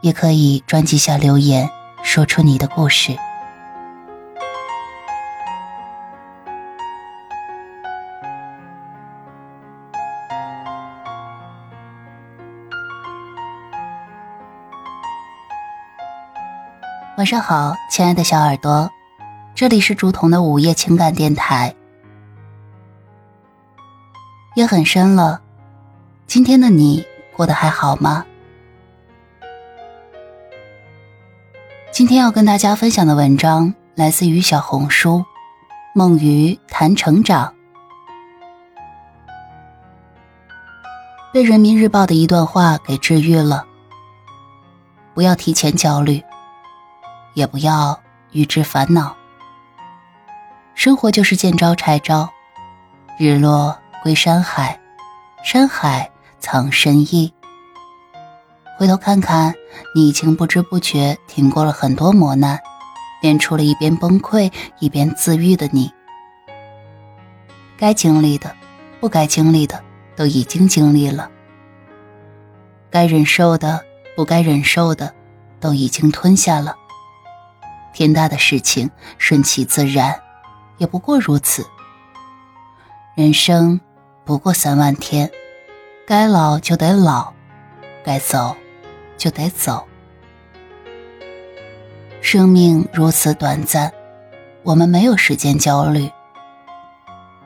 也可以专辑下留言，说出你的故事。晚上好，亲爱的小耳朵，这里是竹筒的午夜情感电台。夜很深了，今天的你过得还好吗？今天要跟大家分享的文章来自于小红书“梦鱼谈成长”，被人民日报的一段话给治愈了。不要提前焦虑，也不要预知烦恼。生活就是见招拆招，日落归山海，山海藏深意。回头看看，你已经不知不觉挺过了很多磨难，练出了一边崩溃一边自愈的你。该经历的，不该经历的，都已经经历了；该忍受的，不该忍受的，都已经吞下了。天大的事情，顺其自然，也不过如此。人生不过三万天，该老就得老，该走。就得走。生命如此短暂，我们没有时间焦虑。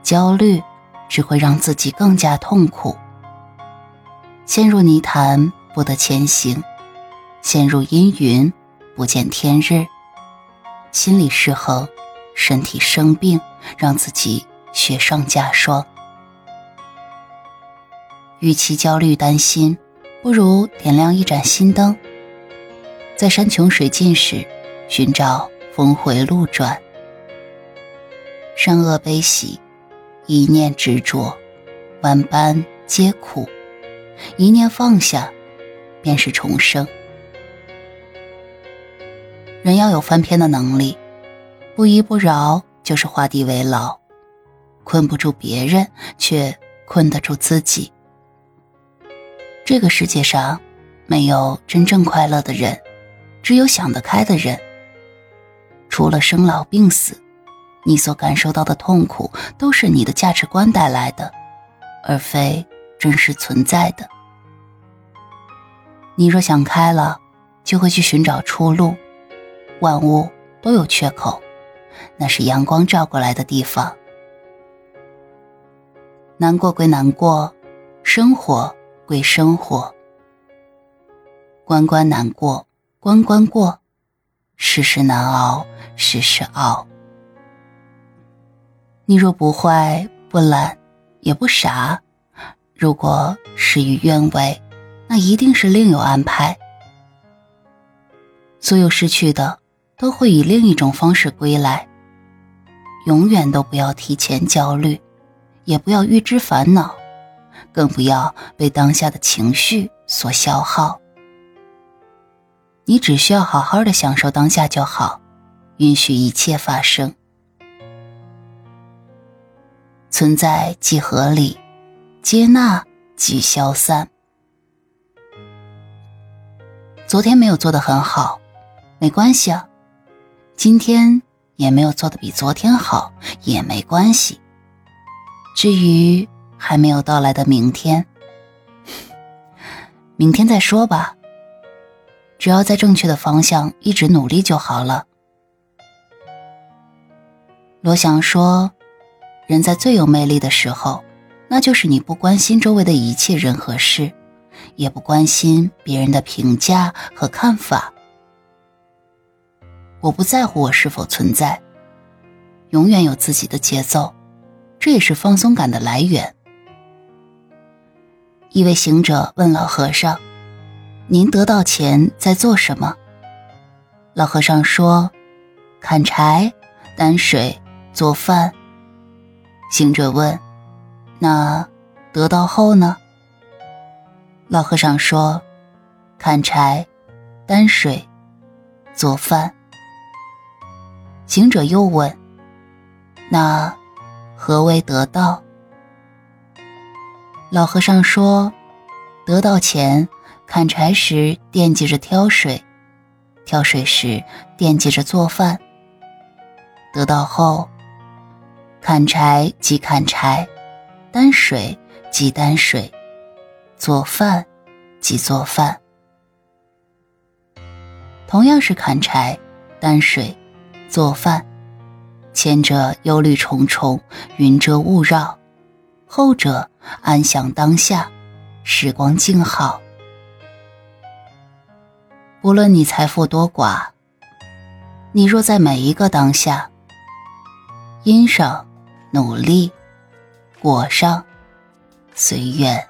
焦虑只会让自己更加痛苦。陷入泥潭不得前行，陷入阴云不见天日。心理失衡，身体生病，让自己雪上加霜。与其焦虑担心。不如点亮一盏心灯，在山穷水尽时，寻找峰回路转。善恶悲喜，一念执着，万般皆苦；一念放下，便是重生。人要有翻篇的能力，不依不饶就是画地为牢，困不住别人，却困得住自己。这个世界上，没有真正快乐的人，只有想得开的人。除了生老病死，你所感受到的痛苦，都是你的价值观带来的，而非真实存在的。你若想开了，就会去寻找出路。万物都有缺口，那是阳光照过来的地方。难过归难过，生活。归生活，关关难过关关过，世事难熬世事熬。你若不坏不懒也不傻，如果事与愿违，那一定是另有安排。所有失去的都会以另一种方式归来。永远都不要提前焦虑，也不要预知烦恼。更不要被当下的情绪所消耗。你只需要好好的享受当下就好，允许一切发生。存在即合理，接纳即消散。昨天没有做的很好，没关系啊。今天也没有做的比昨天好，也没关系。至于……还没有到来的明天，明天再说吧。只要在正确的方向一直努力就好了。罗翔说：“人在最有魅力的时候，那就是你不关心周围的一切人和事，也不关心别人的评价和看法。我不在乎我是否存在，永远有自己的节奏，这也是放松感的来源。”一位行者问老和尚：“您得到钱在做什么？”老和尚说：“砍柴、担水、做饭。”行者问：“那得到后呢？”老和尚说：“砍柴、担水、做饭。”行者又问：“那何为得道？”老和尚说：“得到前，砍柴时惦记着挑水。”挑水时惦记着做饭，得到后，砍柴即砍柴，担水即担水，做饭即做饭。同样是砍柴、担水、做饭，前者忧虑重重，云遮雾绕；后者安享当下，时光静好。无论你财富多寡，你若在每一个当下，因上努力，果上随缘。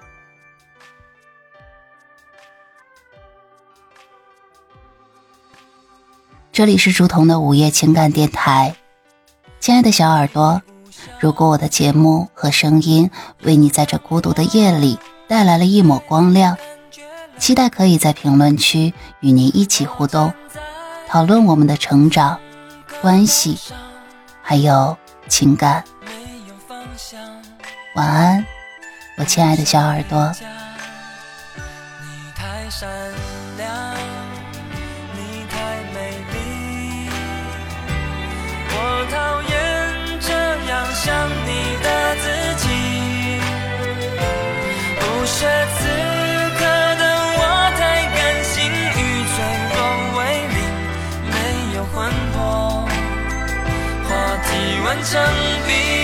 这里是竹童的午夜情感电台，亲爱的小耳朵，如果我的节目和声音为你在这孤独的夜里带来了一抹光亮。期待可以在评论区与您一起互动，讨论我们的成长、关系，还有情感。晚安，我亲爱的小耳朵你太善。Chẳng.